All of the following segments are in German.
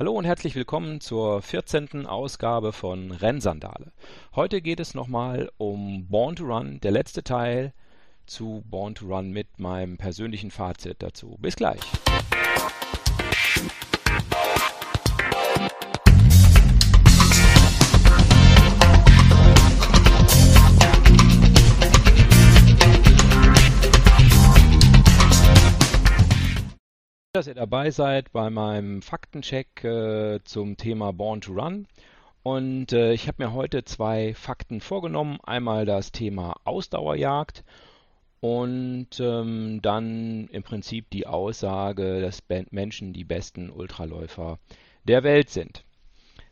Hallo und herzlich willkommen zur 14. Ausgabe von Rennsandale. Heute geht es nochmal um Born to Run, der letzte Teil zu Born to Run mit meinem persönlichen Fazit dazu. Bis gleich. Dass ihr dabei seid bei meinem Faktencheck äh, zum Thema Born to Run. Und äh, ich habe mir heute zwei Fakten vorgenommen. Einmal das Thema Ausdauerjagd und ähm, dann im Prinzip die Aussage, dass Menschen die besten Ultraläufer der Welt sind.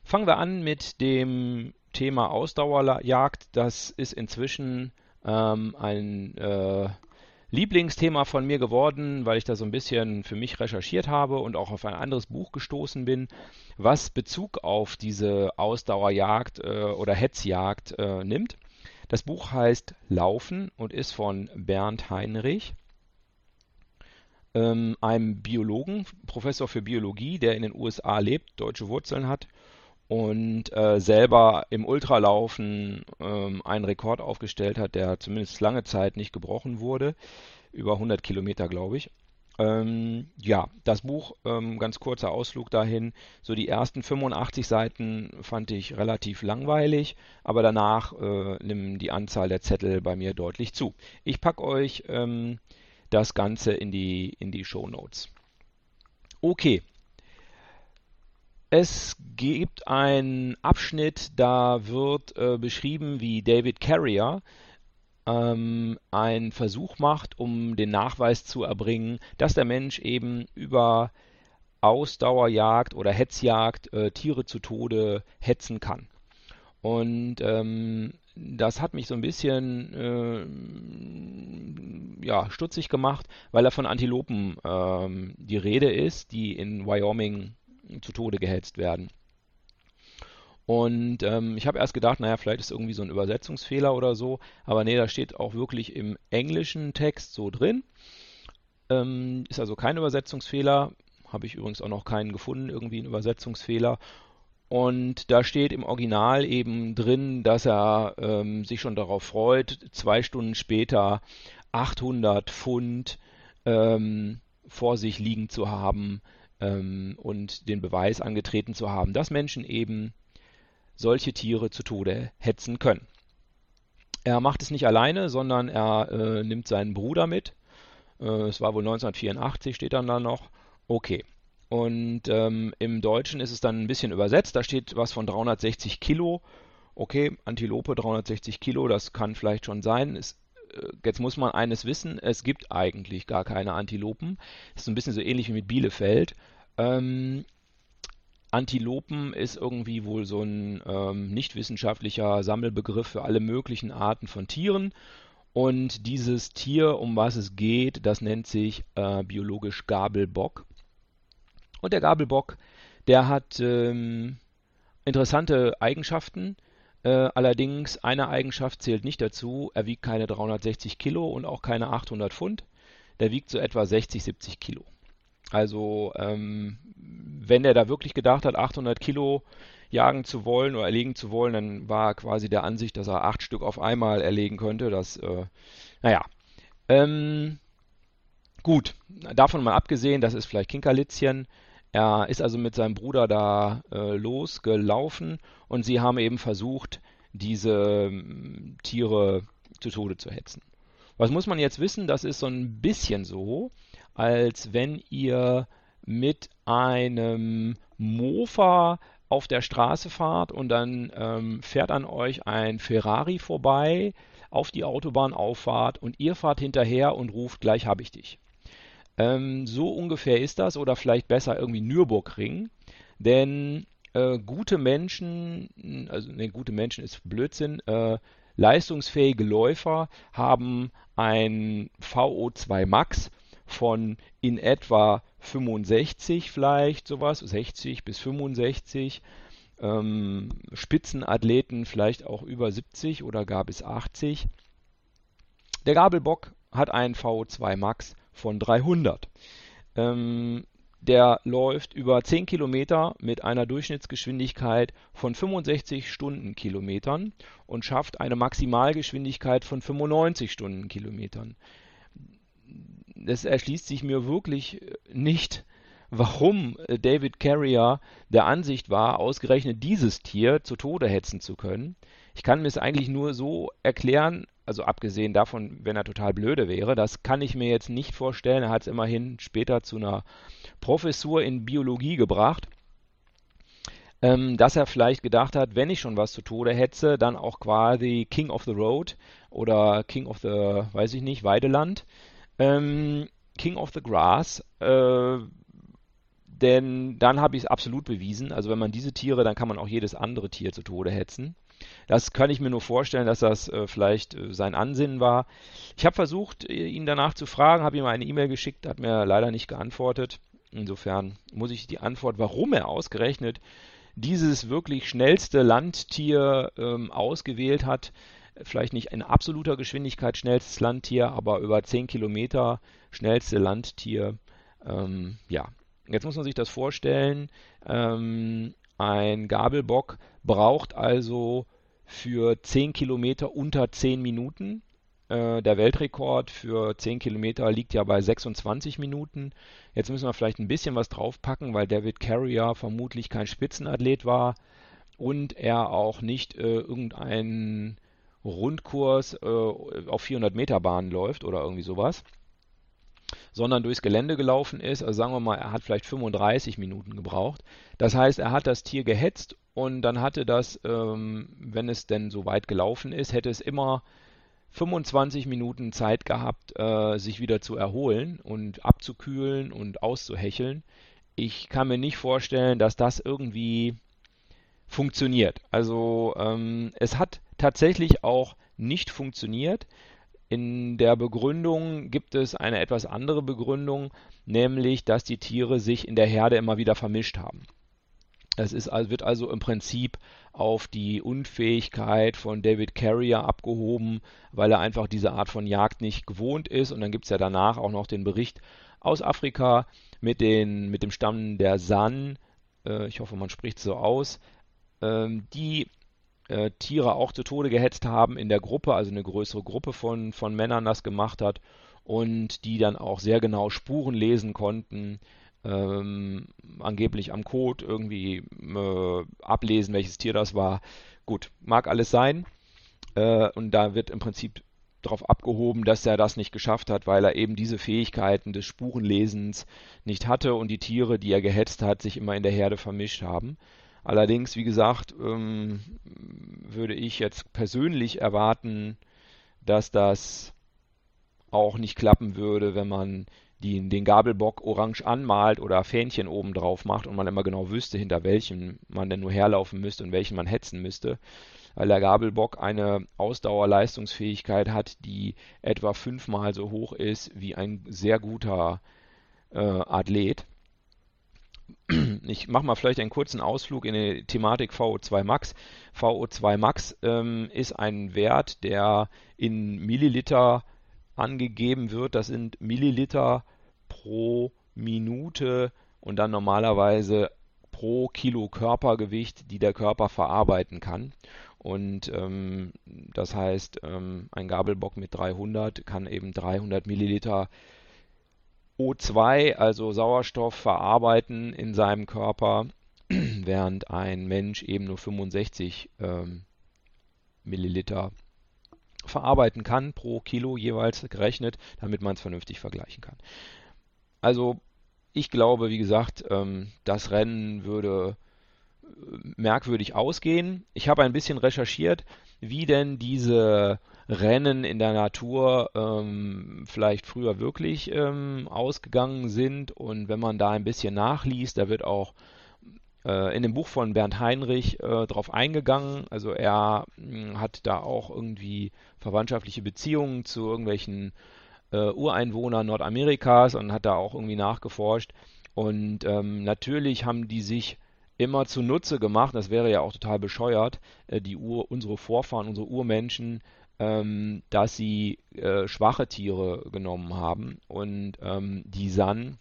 Fangen wir an mit dem Thema Ausdauerjagd. Das ist inzwischen ähm, ein äh, Lieblingsthema von mir geworden, weil ich da so ein bisschen für mich recherchiert habe und auch auf ein anderes Buch gestoßen bin, was Bezug auf diese Ausdauerjagd äh, oder Hetzjagd äh, nimmt. Das Buch heißt Laufen und ist von Bernd Heinrich, ähm, einem Biologen, Professor für Biologie, der in den USA lebt, deutsche Wurzeln hat und äh, selber im Ultralaufen ähm, einen Rekord aufgestellt hat, der zumindest lange Zeit nicht gebrochen wurde. Über 100 Kilometer, glaube ich. Ähm, ja, das Buch, ähm, ganz kurzer Ausflug dahin. So die ersten 85 Seiten fand ich relativ langweilig, aber danach äh, nimmt die Anzahl der Zettel bei mir deutlich zu. Ich packe euch ähm, das Ganze in die, in die Show Notes. Okay, es gibt einen Abschnitt, da wird äh, beschrieben, wie David Carrier ähm, einen Versuch macht, um den Nachweis zu erbringen, dass der Mensch eben über Ausdauerjagd oder Hetzjagd äh, Tiere zu Tode hetzen kann. Und ähm, das hat mich so ein bisschen äh, ja, stutzig gemacht, weil er von Antilopen ähm, die Rede ist, die in Wyoming zu Tode gehetzt werden. Und ähm, ich habe erst gedacht, naja, vielleicht ist irgendwie so ein Übersetzungsfehler oder so, aber nee, da steht auch wirklich im englischen Text so drin. Ähm, ist also kein Übersetzungsfehler, habe ich übrigens auch noch keinen gefunden, irgendwie ein Übersetzungsfehler. Und da steht im Original eben drin, dass er ähm, sich schon darauf freut, zwei Stunden später 800 Pfund ähm, vor sich liegen zu haben, ähm, und den Beweis angetreten zu haben, dass Menschen eben solche Tiere zu Tode hetzen können. Er macht es nicht alleine, sondern er äh, nimmt seinen Bruder mit. Äh, es war wohl 1984, steht dann da noch. Okay. Und ähm, im Deutschen ist es dann ein bisschen übersetzt. Da steht was von 360 Kilo. Okay, Antilope 360 Kilo, das kann vielleicht schon sein. Äh, jetzt muss man eines wissen, es gibt eigentlich gar keine Antilopen. Das ist ein bisschen so ähnlich wie mit Bielefeld. Ähm, Antilopen ist irgendwie wohl so ein ähm, nicht wissenschaftlicher Sammelbegriff für alle möglichen Arten von Tieren. Und dieses Tier, um was es geht, das nennt sich äh, biologisch Gabelbock. Und der Gabelbock, der hat ähm, interessante Eigenschaften. Äh, allerdings eine Eigenschaft zählt nicht dazu. Er wiegt keine 360 Kilo und auch keine 800 Pfund. Der wiegt so etwa 60, 70 Kilo. Also ähm, wenn er da wirklich gedacht hat, 800 Kilo jagen zu wollen oder erlegen zu wollen, dann war er quasi der Ansicht, dass er acht Stück auf einmal erlegen könnte. Das, äh, naja. Ähm, gut, davon mal abgesehen, das ist vielleicht Kinkerlitzchen. Er ist also mit seinem Bruder da äh, losgelaufen und sie haben eben versucht, diese ähm, Tiere zu Tode zu hetzen. Was muss man jetzt wissen? Das ist so ein bisschen so, als wenn ihr mit einem Mofa auf der Straße fahrt und dann ähm, fährt an euch ein Ferrari vorbei auf die Autobahnauffahrt und ihr fahrt hinterher und ruft, gleich habe ich dich. Ähm, so ungefähr ist das oder vielleicht besser irgendwie Nürburgring, denn äh, gute Menschen, also ne, gute Menschen ist Blödsinn, äh, leistungsfähige Läufer haben ein VO2 Max von in etwa 65 vielleicht sowas, 60 bis 65. Ähm, Spitzenathleten vielleicht auch über 70 oder gar bis 80. Der Gabelbock hat einen VO2 Max von 300. Ähm, der läuft über 10 Kilometer mit einer Durchschnittsgeschwindigkeit von 65 Stundenkilometern und schafft eine Maximalgeschwindigkeit von 95 Stundenkilometern. Es erschließt sich mir wirklich nicht, warum David Carrier der Ansicht war, ausgerechnet dieses Tier zu Tode hetzen zu können. Ich kann mir es eigentlich nur so erklären, also abgesehen davon, wenn er total blöde wäre, das kann ich mir jetzt nicht vorstellen. Er hat es immerhin später zu einer Professur in Biologie gebracht, ähm, dass er vielleicht gedacht hat, wenn ich schon was zu Tode hetze, dann auch quasi King of the Road oder King of the, weiß ich nicht, Weideland, ähm, King of the Grass, äh, denn dann habe ich es absolut bewiesen. Also wenn man diese Tiere, dann kann man auch jedes andere Tier zu Tode hetzen. Das kann ich mir nur vorstellen, dass das äh, vielleicht äh, sein Ansinnen war. Ich habe versucht, äh, ihn danach zu fragen, habe ihm eine E-Mail geschickt, hat mir leider nicht geantwortet. Insofern muss ich die Antwort, warum er ausgerechnet dieses wirklich schnellste Landtier ähm, ausgewählt hat, vielleicht nicht in absoluter Geschwindigkeit schnellstes Landtier, aber über 10 Kilometer schnellste Landtier. Ähm, ja, jetzt muss man sich das vorstellen. Ähm, ein Gabelbock braucht also für 10 Kilometer unter 10 Minuten. Äh, der Weltrekord für 10 Kilometer liegt ja bei 26 Minuten. Jetzt müssen wir vielleicht ein bisschen was draufpacken, weil David Carrier vermutlich kein Spitzenathlet war und er auch nicht äh, irgendeinen Rundkurs äh, auf 400 Meter Bahn läuft oder irgendwie sowas, sondern durchs Gelände gelaufen ist. Also sagen wir mal, er hat vielleicht 35 Minuten gebraucht. Das heißt, er hat das Tier gehetzt und dann hatte das, ähm, wenn es denn so weit gelaufen ist, hätte es immer 25 Minuten Zeit gehabt, äh, sich wieder zu erholen und abzukühlen und auszuhecheln. Ich kann mir nicht vorstellen, dass das irgendwie funktioniert. Also ähm, es hat tatsächlich auch nicht funktioniert. In der Begründung gibt es eine etwas andere Begründung, nämlich dass die Tiere sich in der Herde immer wieder vermischt haben. Es ist, wird also im Prinzip auf die Unfähigkeit von David Carrier abgehoben, weil er einfach diese Art von Jagd nicht gewohnt ist. Und dann gibt es ja danach auch noch den Bericht aus Afrika mit, den, mit dem Stamm der San, äh, ich hoffe, man spricht so aus, ähm, die äh, Tiere auch zu Tode gehetzt haben in der Gruppe, also eine größere Gruppe von, von Männern das gemacht hat und die dann auch sehr genau Spuren lesen konnten, ähm, angeblich am Code irgendwie äh, ablesen, welches Tier das war. Gut, mag alles sein. Äh, und da wird im Prinzip darauf abgehoben, dass er das nicht geschafft hat, weil er eben diese Fähigkeiten des Spurenlesens nicht hatte und die Tiere, die er gehetzt hat, sich immer in der Herde vermischt haben. Allerdings, wie gesagt, ähm, würde ich jetzt persönlich erwarten, dass das auch nicht klappen würde, wenn man die, den Gabelbock orange anmalt oder Fähnchen oben drauf macht und man immer genau wüsste, hinter welchem man denn nur herlaufen müsste und welchen man hetzen müsste. Weil der Gabelbock eine Ausdauerleistungsfähigkeit hat, die etwa fünfmal so hoch ist wie ein sehr guter äh, Athlet. Ich mache mal vielleicht einen kurzen Ausflug in die Thematik VO2 Max. VO2 Max ähm, ist ein Wert, der in Milliliter angegeben wird. Das sind Milliliter pro Minute und dann normalerweise pro Kilo Körpergewicht, die der Körper verarbeiten kann. Und ähm, das heißt, ähm, ein Gabelbock mit 300 kann eben 300 Milliliter O2, also Sauerstoff, verarbeiten in seinem Körper, während ein Mensch eben nur 65 ähm, Milliliter verarbeiten kann pro Kilo jeweils gerechnet, damit man es vernünftig vergleichen kann. Also ich glaube, wie gesagt, ähm, das Rennen würde äh, merkwürdig ausgehen. Ich habe ein bisschen recherchiert, wie denn diese Rennen in der Natur ähm, vielleicht früher wirklich ähm, ausgegangen sind. Und wenn man da ein bisschen nachliest, da wird auch äh, in dem Buch von Bernd Heinrich äh, drauf eingegangen. Also er mh, hm, hat da auch irgendwie verwandtschaftliche Beziehungen zu irgendwelchen äh, Ureinwohnern Nordamerikas und hat da auch irgendwie nachgeforscht. Und ähm, natürlich haben die sich immer zunutze gemacht, das wäre ja auch total bescheuert, äh, die Ur, unsere Vorfahren, unsere Urmenschen ähm, dass sie äh, schwache Tiere genommen haben und ähm, die San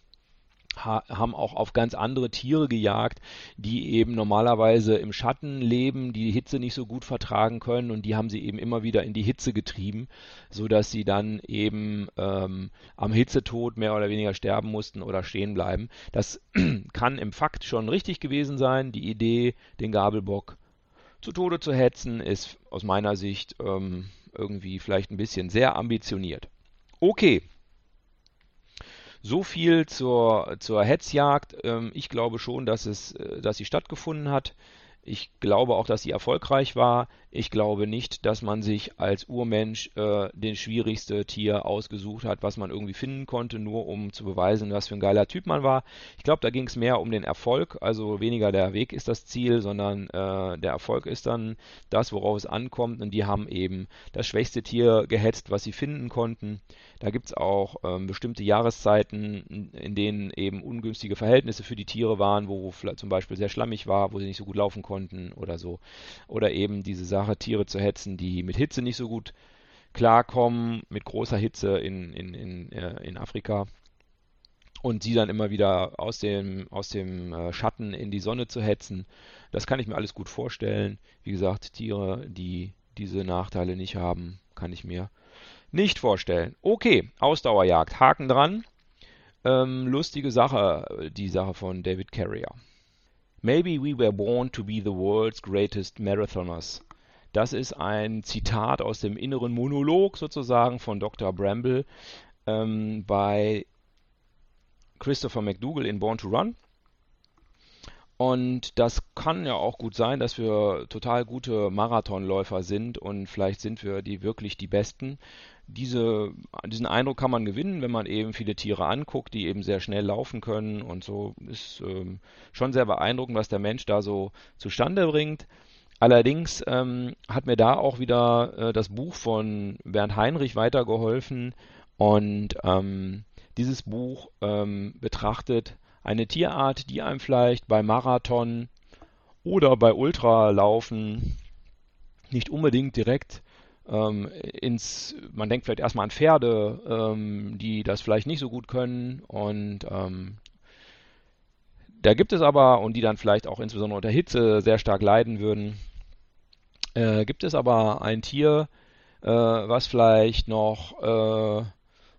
haben auch auf ganz andere Tiere gejagt, die eben normalerweise im Schatten leben, die, Hitze nicht so gut vertragen können und die haben sie eben immer wieder in die Hitze getrieben, sodass sie dann eben ähm, am Hitzetod mehr oder weniger sterben mussten oder stehen bleiben. Das kann im Fakt schon richtig gewesen sein. Die Idee, den Gabelbock zu Tode zu hetzen, ist aus meiner Sicht ähm, irgendwie vielleicht ein bisschen sehr ambitioniert. Okay, so viel zur, zur Hetzjagd. Ähm, ich glaube schon, dass, es, äh, dass sie stattgefunden hat. Ich glaube auch, dass sie erfolgreich war. Ich glaube nicht, dass man sich als Urmensch äh, den schwierigste Tier ausgesucht hat, was man irgendwie finden konnte, nur um zu beweisen, was für ein geiler Typ man war. Ich glaube, da ging es mehr um den Erfolg, also weniger der Weg ist das Ziel, sondern äh, der Erfolg ist dann das, worauf es ankommt. Und die haben eben das schwächste Tier gehetzt, was sie finden konnten. Da gibt es auch ähm, bestimmte Jahreszeiten, in denen eben ungünstige Verhältnisse für die Tiere waren, wo zum Beispiel sehr schlammig war, wo sie nicht so gut laufen konnten oder so. Oder eben diese Sache, Tiere zu hetzen, die mit Hitze nicht so gut klarkommen, mit großer Hitze in, in, in, äh, in Afrika. Und sie dann immer wieder aus dem, aus dem äh, Schatten in die Sonne zu hetzen. Das kann ich mir alles gut vorstellen. Wie gesagt, Tiere, die diese Nachteile nicht haben, kann ich mir nicht vorstellen. Okay, Ausdauerjagd, Haken dran. Ähm, lustige Sache, die Sache von David Carrier. Maybe we were born to be the world's greatest marathoners. Das ist ein Zitat aus dem inneren Monolog sozusagen von Dr. Bramble ähm, bei Christopher McDougall in Born to Run. Und das kann ja auch gut sein, dass wir total gute Marathonläufer sind und vielleicht sind wir die wirklich die Besten. Diese, diesen Eindruck kann man gewinnen, wenn man eben viele Tiere anguckt, die eben sehr schnell laufen können und so ist ähm, schon sehr beeindruckend, was der Mensch da so zustande bringt. Allerdings ähm, hat mir da auch wieder äh, das Buch von Bernd Heinrich weitergeholfen und ähm, dieses Buch ähm, betrachtet eine Tierart, die einem vielleicht bei Marathon oder bei Ultralaufen nicht unbedingt direkt ähm, ins, man denkt vielleicht erstmal an Pferde, ähm, die das vielleicht nicht so gut können und ähm, da gibt es aber, und die dann vielleicht auch insbesondere unter Hitze sehr stark leiden würden, äh, gibt es aber ein Tier, äh, was vielleicht noch äh,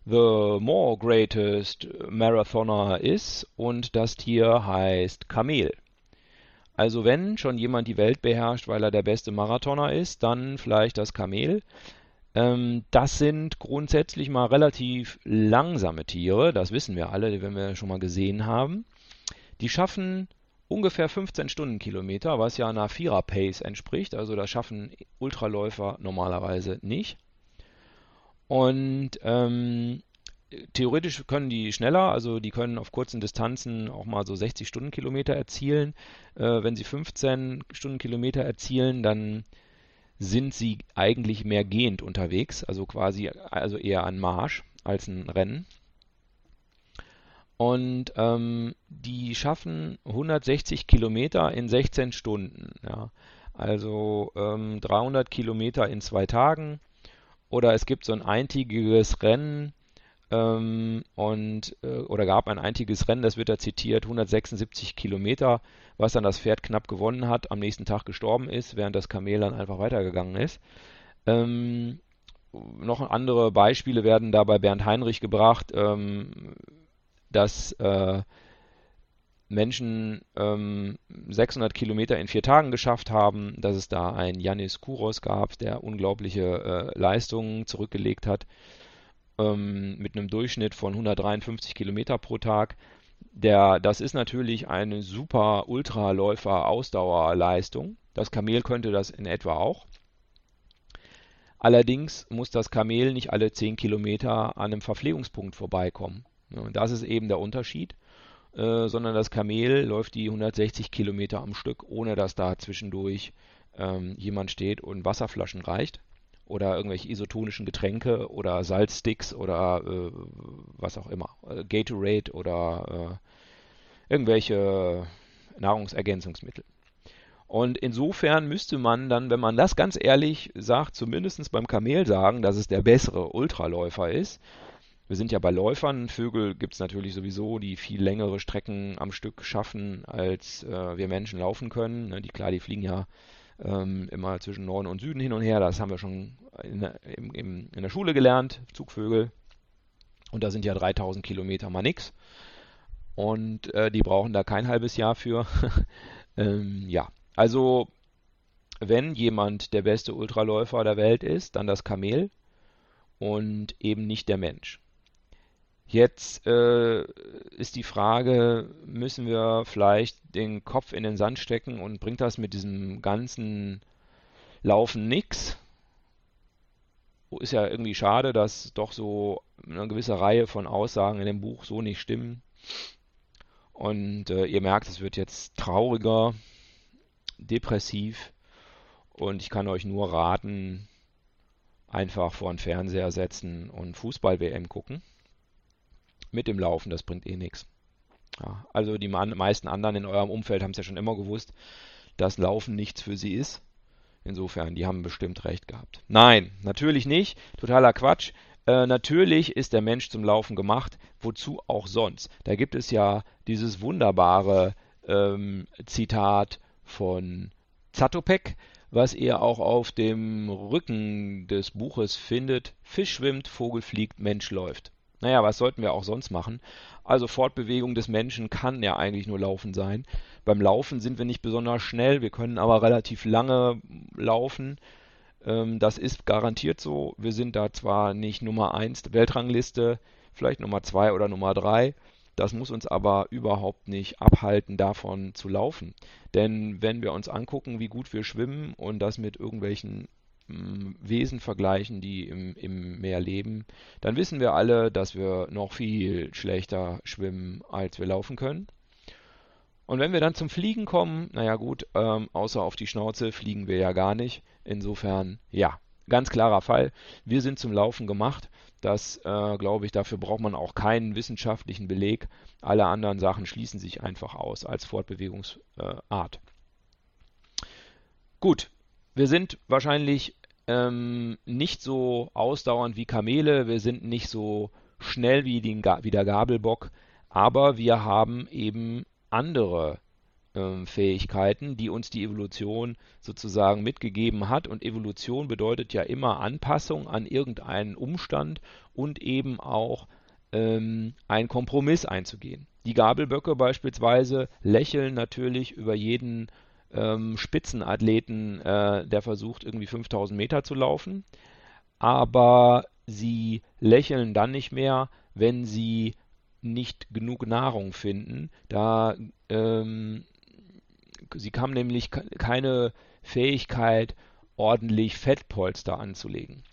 The More Greatest Marathoner ist und das Tier heißt Kamel. Also wenn schon jemand die Welt beherrscht, weil er der beste Marathoner ist, dann vielleicht das Kamel. Ähm, das sind grundsätzlich mal relativ langsame Tiere, das wissen wir alle, die wir schon mal gesehen haben. Die schaffen ungefähr 15 Stundenkilometer, was ja einer Vierer-Pace entspricht. Also das schaffen Ultraläufer normalerweise nicht. Und ähm, theoretisch können die schneller, also die können auf kurzen Distanzen auch mal so 60 Stundenkilometer erzielen. Äh, wenn sie 15 Stundenkilometer erzielen, dann sind sie eigentlich mehr gehend unterwegs, also quasi also eher ein Marsch als ein Rennen. Und ähm, die schaffen 160 Kilometer in 16 Stunden. Ja. Also ähm, 300 Kilometer in zwei Tagen oder es gibt so ein eintägiges Rennen ähm, und äh, oder gab ein eintägiges Rennen, das wird da zitiert, 176 Kilometer, was dann das Pferd knapp gewonnen hat, am nächsten Tag gestorben ist, während das Kamel dann einfach weitergegangen ist. Ähm, noch andere Beispiele werden da bei Bernd Heinrich gebracht, ähm, dass äh, Menschen ähm, 600 Kilometer in vier Tagen geschafft haben, dass es da einen Yannis Kouros gab, der unglaubliche äh, Leistungen zurückgelegt hat, ähm, mit einem Durchschnitt von 153 Kilometer pro Tag. Der, das ist natürlich eine super Ultraläufer-Ausdauerleistung. Das Kamel könnte das in etwa auch. Allerdings muss das Kamel nicht alle 10 Kilometer an einem Verpflegungspunkt vorbeikommen. Und das ist eben der Unterschied. Äh, sondern das Kamel läuft die 160 Kilometer am Stück, ohne dass da zwischendurch ähm, jemand steht und Wasserflaschen reicht oder irgendwelche isotonischen Getränke oder Salzsticks oder äh, was auch immer, äh, Gatorade oder irgendwelche Nahrungsergänzungsmittel. Und insofern müsste man dann, wenn man das ganz ehrlich sagt, zumindest beim Kamel sagen, dass es der bessere Ultraläufer ist, Wir sind ja bei Läufern. Vögel gibt es natürlich sowieso, die viel längere Strecken am Stück schaffen, als äh, wir Menschen laufen können. Ne, die, klar, die fliegen ja ähm, immer zwischen Norden und Süden hin und her. Das haben wir schon in der, in, in der Schule gelernt, Zugvögel. Und da sind ja 3000 Kilometer mal nix. Und äh, die brauchen da kein halbes Jahr für. ähm, ja, also wenn jemand der beste Ultraläufer der Welt ist, dann das Kamel und eben nicht der Mensch. Jetzt äh, ist die Frage, müssen wir vielleicht den Kopf in den Sand stecken und bringt das mit diesem ganzen Laufen nichts? Ist ja irgendwie schade, dass doch so eine gewisse Reihe von Aussagen in dem Buch so nicht stimmen. Und äh, ihr merkt, es wird jetzt trauriger, depressiv. Und ich kann euch nur raten, einfach vor den Fernseher setzen und Fußball-WM gucken mit dem Laufen, das bringt eh nichts. Ja, also die meisten anderen in eurem Umfeld haben es ja schon immer gewusst, dass Laufen nichts für sie ist. Insofern, die haben bestimmt recht gehabt. Nein, natürlich nicht. Totaler Quatsch. Äh, natürlich ist der Mensch zum Laufen gemacht. Wozu auch sonst? Da gibt es ja dieses wunderbare ähm, Zitat von Zatopek, was ihr auch auf dem Rücken des Buches findet. Fisch schwimmt, Vogel fliegt, Mensch läuft. Naja, was sollten wir auch sonst machen? Also Fortbewegung des Menschen kann ja eigentlich nur Laufen sein. Beim Laufen sind wir nicht besonders schnell, wir können aber relativ lange laufen. Ähm, das ist garantiert so. Wir sind da zwar nicht Nummer 1 Weltrangliste, vielleicht Nummer 2 oder Nummer 3. Das muss uns aber überhaupt nicht abhalten, davon zu laufen. Denn wenn wir uns angucken, wie gut wir schwimmen und das mit irgendwelchen Wesen vergleichen, die im, im Meer leben, dann wissen wir alle, dass wir noch viel schlechter schwimmen, als wir laufen können. Und wenn wir dann zum Fliegen kommen, naja gut, ähm, außer auf die Schnauze fliegen wir ja gar nicht. Insofern, ja, ganz klarer Fall. Wir sind zum Laufen gemacht. Das äh, glaube ich, dafür braucht man auch keinen wissenschaftlichen Beleg. Alle anderen Sachen schließen sich einfach aus als Fortbewegungsart. Äh, Gut, wir sind wahrscheinlich ähm, nicht so ausdauernd wie Kamele, wir sind nicht so schnell wie, den, wie der Gabelbock, aber wir haben eben andere ähm, Fähigkeiten, die uns die Evolution sozusagen mitgegeben hat. Und Evolution bedeutet ja immer Anpassung an irgendeinen Umstand und eben auch ähm, einen Kompromiss einzugehen. Die Gabelböcke beispielsweise lächeln natürlich über jeden ähm, Spitzenathleten, äh, der versucht irgendwie 5000 Meter zu laufen, aber sie lächeln dann nicht mehr, wenn sie nicht genug Nahrung finden. Da ähm, sie haben nämlich keine Fähigkeit, ordentlich Fettpolster anzulegen.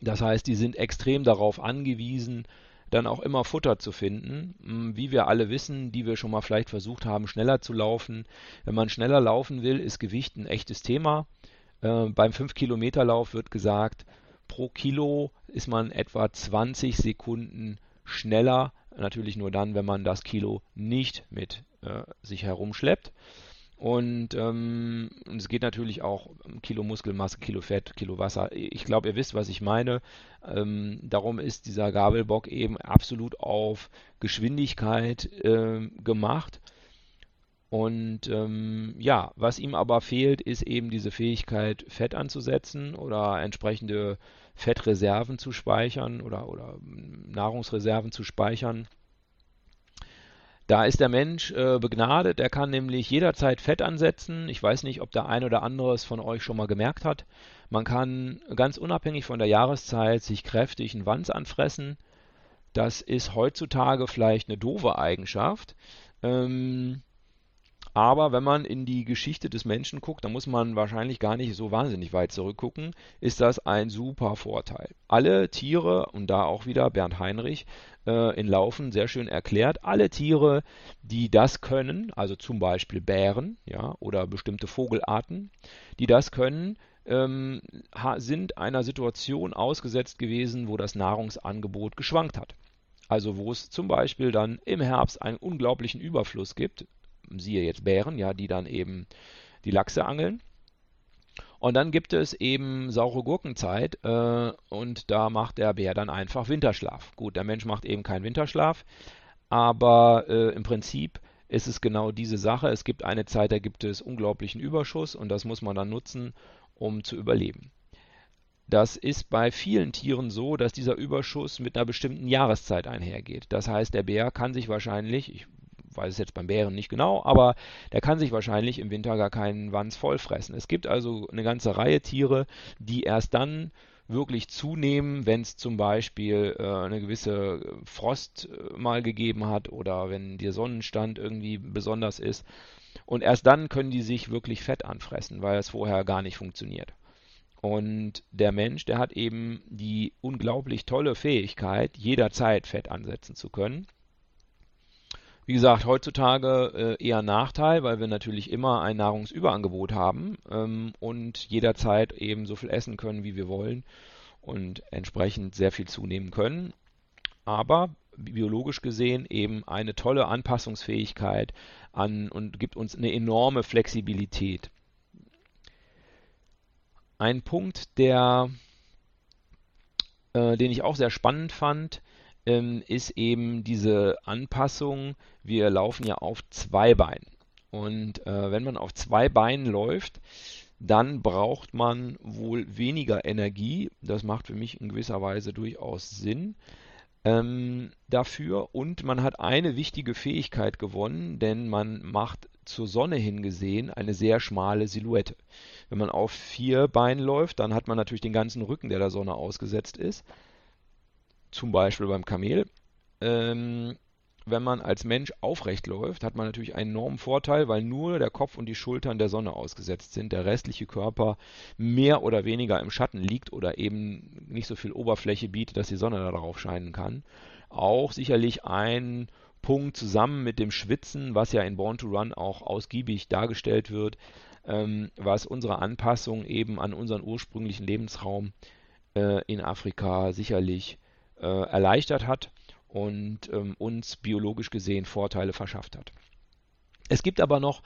Das heißt, die sind extrem darauf angewiesen, dann auch immer Futter zu finden. Hm, wie wir alle wissen, die wir schon mal vielleicht versucht haben, schneller zu laufen. Wenn man schneller laufen will, ist Gewicht ein echtes Thema. Äh, beim 5-Kilometer-Lauf wird gesagt, pro Kilo ist man etwa 20 Sekunden schneller. Natürlich nur dann, wenn man das Kilo nicht mit äh, sich herumschleppt. Und ähm, es geht natürlich auch um Kilo Muskelmasse, Kilo Fett, Kilo Wasser. Ich glaube, ihr wisst, was ich meine. Ähm, darum ist dieser Gabelbock eben absolut auf Geschwindigkeit äh, gemacht. Und ähm, ja, was ihm aber fehlt, ist eben diese Fähigkeit, Fett anzusetzen oder entsprechende Fettreserven zu speichern oder, oder Nahrungsreserven zu speichern. Da ist der Mensch äh, begnadet, er kann nämlich jederzeit Fett ansetzen. Ich weiß nicht, ob der ein oder andere es von euch schon mal gemerkt hat. Man kann ganz unabhängig von der Jahreszeit sich kräftig einen Wanz anfressen. Das ist heutzutage vielleicht eine doofe Eigenschaft. Ähm, aber wenn man in die Geschichte des Menschen guckt, da muss man wahrscheinlich gar nicht so wahnsinnig weit zurückgucken, ist das ein super Vorteil. Alle Tiere, und da auch wieder Bernd Heinrich äh, in Laufen sehr schön erklärt, alle Tiere, die das können, also zum Beispiel Bären ja, oder bestimmte Vogelarten, die das können, ähm, sind einer Situation ausgesetzt gewesen, wo das Nahrungsangebot geschwankt hat. Also wo es zum Beispiel dann im Herbst einen unglaublichen Überfluss gibt, siehe jetzt Bären, ja, die dann eben die Lachse angeln. Und dann gibt es eben saure Gurkenzeit äh, und da macht der Bär dann einfach Winterschlaf. Gut, der Mensch macht eben keinen Winterschlaf, aber äh, im Prinzip ist es genau diese Sache. Es gibt eine Zeit, da gibt es unglaublichen Überschuss und das muss man dann nutzen, um zu überleben. Das ist bei vielen Tieren so, dass dieser Überschuss mit einer bestimmten Jahreszeit einhergeht. Das heißt, der Bär kann sich wahrscheinlich, ich weiß es jetzt beim Bären nicht genau, aber der kann sich wahrscheinlich im Winter gar keinen Wanz vollfressen. Es gibt also eine ganze Reihe Tiere, die erst dann wirklich zunehmen, wenn es zum Beispiel äh, eine gewisse Frost äh, mal gegeben hat oder wenn der Sonnenstand irgendwie besonders ist. Und erst dann können die sich wirklich Fett anfressen, weil es vorher gar nicht funktioniert. Und der Mensch, der hat eben die unglaublich tolle Fähigkeit, jederzeit Fett ansetzen zu können. Wie gesagt, heutzutage äh, eher Nachteil, weil wir natürlich immer ein Nahrungsüberangebot haben ähm, und jederzeit eben so viel essen können, wie wir wollen und entsprechend sehr viel zunehmen können. Aber biologisch gesehen eben eine tolle Anpassungsfähigkeit an und gibt uns eine enorme Flexibilität. Ein Punkt, der, äh, den ich auch sehr spannend fand, ähm, ist eben diese Anpassung. Wir laufen ja auf zwei Beinen. Und äh, wenn man auf zwei Beinen läuft, dann braucht man wohl weniger Energie. Das macht für mich in gewisser Weise durchaus Sinn ähm, dafür. Und man hat eine wichtige Fähigkeit gewonnen, denn man macht zur Sonne hingesehen eine sehr schmale Silhouette. Wenn man auf vier Beinen läuft, dann hat man natürlich den ganzen Rücken, der der Sonne ausgesetzt ist zum Beispiel beim Kamel. Ähm, wenn man als Mensch aufrecht läuft, hat man natürlich einen enormen Vorteil, weil nur der Kopf und die Schultern der Sonne ausgesetzt sind, der restliche Körper mehr oder weniger im Schatten liegt oder eben nicht so viel Oberfläche bietet, dass die Sonne darauf scheinen kann. Auch sicherlich ein Punkt zusammen mit dem Schwitzen, was ja in Born to Run auch ausgiebig dargestellt wird, ähm, was unsere Anpassung eben an unseren ursprünglichen Lebensraum äh, in Afrika sicherlich äh, erleichtert hat und ähm, uns biologisch gesehen Vorteile verschafft hat. Es gibt aber noch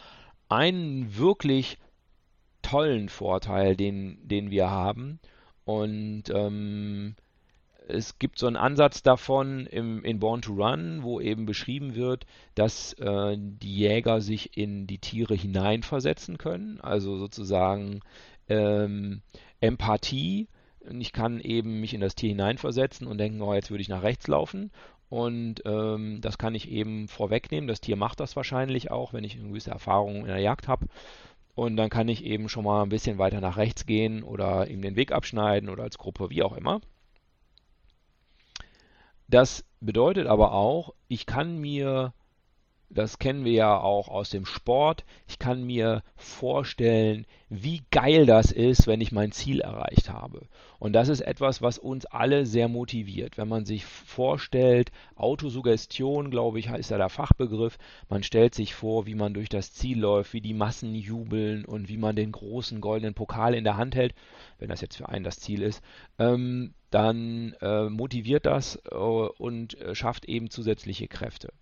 einen wirklich tollen Vorteil, den, den wir haben. Und ähm, es gibt so einen Ansatz davon im, in Born to Run, wo eben beschrieben wird, dass äh, die Jäger sich in die Tiere hineinversetzen können, also sozusagen ähm, Empathie und ich kann eben mich in das Tier hineinversetzen und denken, oh, jetzt würde ich nach rechts laufen. Und ähm, das kann ich eben vorwegnehmen. Das Tier macht das wahrscheinlich auch, wenn ich eine gewisse Erfahrung in der Jagd habe. Und dann kann ich eben schon mal ein bisschen weiter nach rechts gehen oder ihm den Weg abschneiden oder als Gruppe, wie auch immer. Das bedeutet aber auch, ich kann mir das kennen wir ja auch aus dem Sport. Ich kann mir vorstellen, wie geil das ist, wenn ich mein Ziel erreicht habe. Und das ist etwas, was uns alle sehr motiviert. Wenn man sich vorstellt, Autosuggestion, glaube ich, ist ja der Fachbegriff. Man stellt sich vor, wie man durch das Ziel läuft, wie die Massen jubeln und wie man den großen goldenen Pokal in der Hand hält, wenn das jetzt für einen das Ziel ist. Ähm, dann äh, motiviert das äh, und äh, schafft eben zusätzliche Kräfte.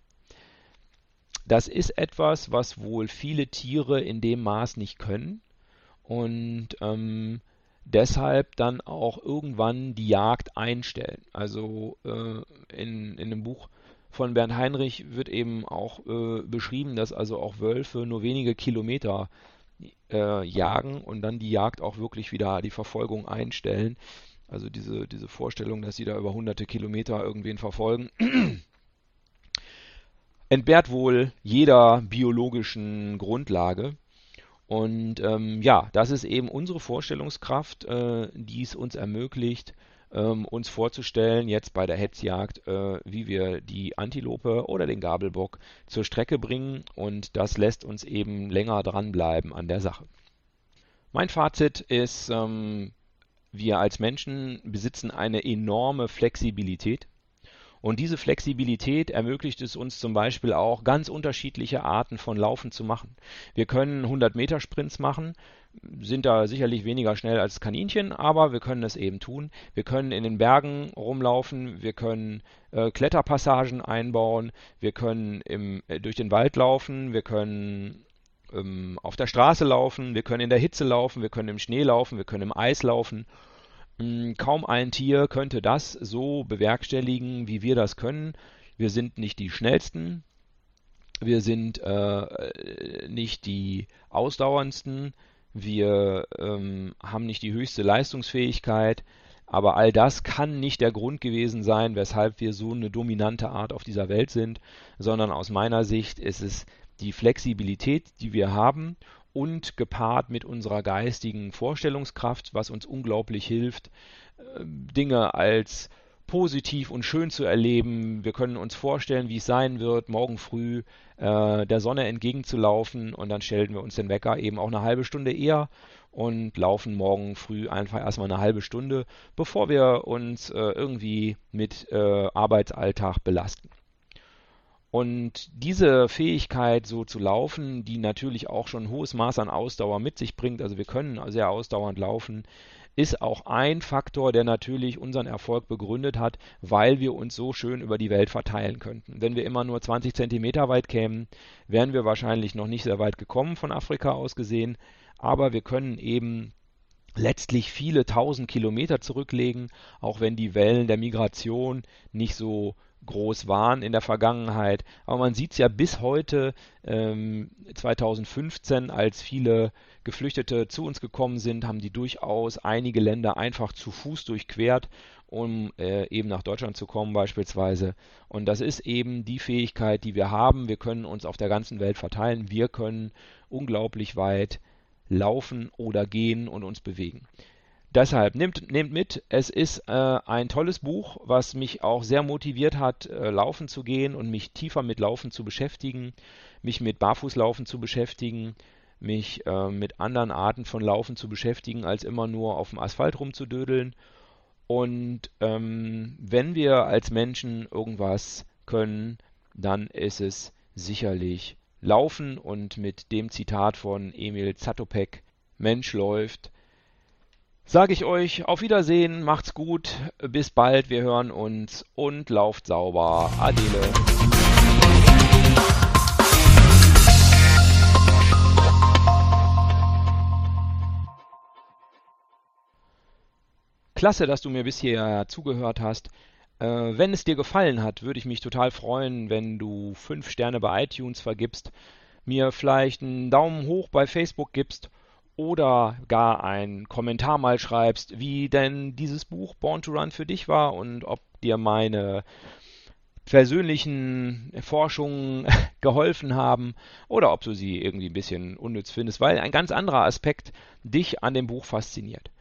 Das ist etwas, was wohl viele Tiere in dem Maß nicht können und ähm, deshalb dann auch irgendwann die Jagd einstellen. Also äh, in, in dem Buch von Bernd Heinrich wird eben auch äh, beschrieben, dass also auch Wölfe nur wenige Kilometer äh, jagen und dann die Jagd auch wirklich wieder die Verfolgung einstellen. Also diese, diese Vorstellung, dass sie da über hunderte Kilometer irgendwen verfolgen, entbehrt wohl jeder biologischen Grundlage. Und ähm, ja, das ist eben unsere Vorstellungskraft, äh, die es uns ermöglicht, ähm, uns vorzustellen, jetzt bei der Hetzjagd, äh, wie wir die Antilope oder den Gabelbock zur Strecke bringen. Und das lässt uns eben länger dranbleiben an der Sache. Mein Fazit ist, ähm, wir als Menschen besitzen eine enorme Flexibilität. Und diese Flexibilität ermöglicht es uns zum Beispiel auch, ganz unterschiedliche Arten von Laufen zu machen. Wir können 100 Meter Sprints machen, sind da sicherlich weniger schnell als Kaninchen, aber wir können es eben tun. Wir können in den Bergen rumlaufen, wir können äh, Kletterpassagen einbauen, wir können im, äh, durch den Wald laufen, wir können ähm, auf der Straße laufen, wir können in der Hitze laufen, wir können im Schnee laufen, wir können im Eis laufen. Ähm, kaum ein Tier könnte das so bewerkstelligen, wie wir das können. Wir sind nicht die schnellsten, wir sind äh, nicht die ausdauerndsten, wir ähm, haben nicht die höchste Leistungsfähigkeit, aber all das kann nicht der Grund gewesen sein, weshalb wir so eine dominante Art auf dieser Welt sind, sondern aus meiner Sicht ist es die Flexibilität, die wir haben und gepaart mit unserer geistigen Vorstellungskraft, was uns unglaublich hilft, äh, Dinge als positiv und schön zu erleben. Wir können uns vorstellen, wie es sein wird, morgen früh äh, der Sonne entgegenzulaufen und dann stellen wir uns den Wecker eben auch eine halbe Stunde eher und laufen morgen früh einfach erstmal eine halbe Stunde, bevor wir uns äh, irgendwie mit äh, Arbeitsalltag belasten. Und diese Fähigkeit, so zu laufen, die natürlich auch schon ein hohes Maß an Ausdauer mit sich bringt, also wir können sehr ausdauernd laufen, ist auch ein Faktor, der natürlich unseren Erfolg begründet hat, weil wir uns so schön über die Welt verteilen könnten. Wenn wir immer nur 20 Zentimeter weit kämen, wären wir wahrscheinlich noch nicht sehr weit gekommen von Afrika aus gesehen, aber wir können eben letztlich viele tausend Kilometer zurücklegen, auch wenn die Wellen der Migration nicht so groß waren in der Vergangenheit. Aber man sieht es ja bis heute, ähm, 2015, als viele Geflüchtete zu uns gekommen sind, haben die durchaus einige Länder einfach zu Fuß durchquert, um äh, eben nach Deutschland zu kommen beispielsweise. Und das ist eben die Fähigkeit, die wir haben. Wir können uns auf der ganzen Welt verteilen. Wir können unglaublich weit laufen oder gehen und uns bewegen. Deshalb nehmt, nehmt mit, es ist äh, ein tolles Buch, was mich auch sehr motiviert hat, äh, laufen zu gehen und mich tiefer mit Laufen zu beschäftigen, mich mit Barfußlaufen zu beschäftigen, mich äh, mit anderen Arten von Laufen zu beschäftigen, als immer nur auf dem Asphalt rumzudödeln. Und ähm, wenn wir als Menschen irgendwas können, dann ist es sicherlich Laufen und mit dem Zitat von Emil Zatopek, Mensch läuft, sage ich euch auf Wiedersehen, macht's gut, bis bald, wir hören uns und lauft sauber. Adele. Klasse, dass du mir bis hierher zugehört hast. Äh, wenn es dir gefallen hat, würde ich mich total freuen, wenn du 5 Sterne bei iTunes vergibst, mir vielleicht einen Daumen hoch bei Facebook gibst oder gar einen Kommentar mal schreibst, wie denn dieses Buch Born to Run für dich war und ob dir meine persönlichen Forschungen geholfen haben oder ob du sie irgendwie ein bisschen unnütz findest, weil ein ganz anderer Aspekt dich an dem Buch fasziniert.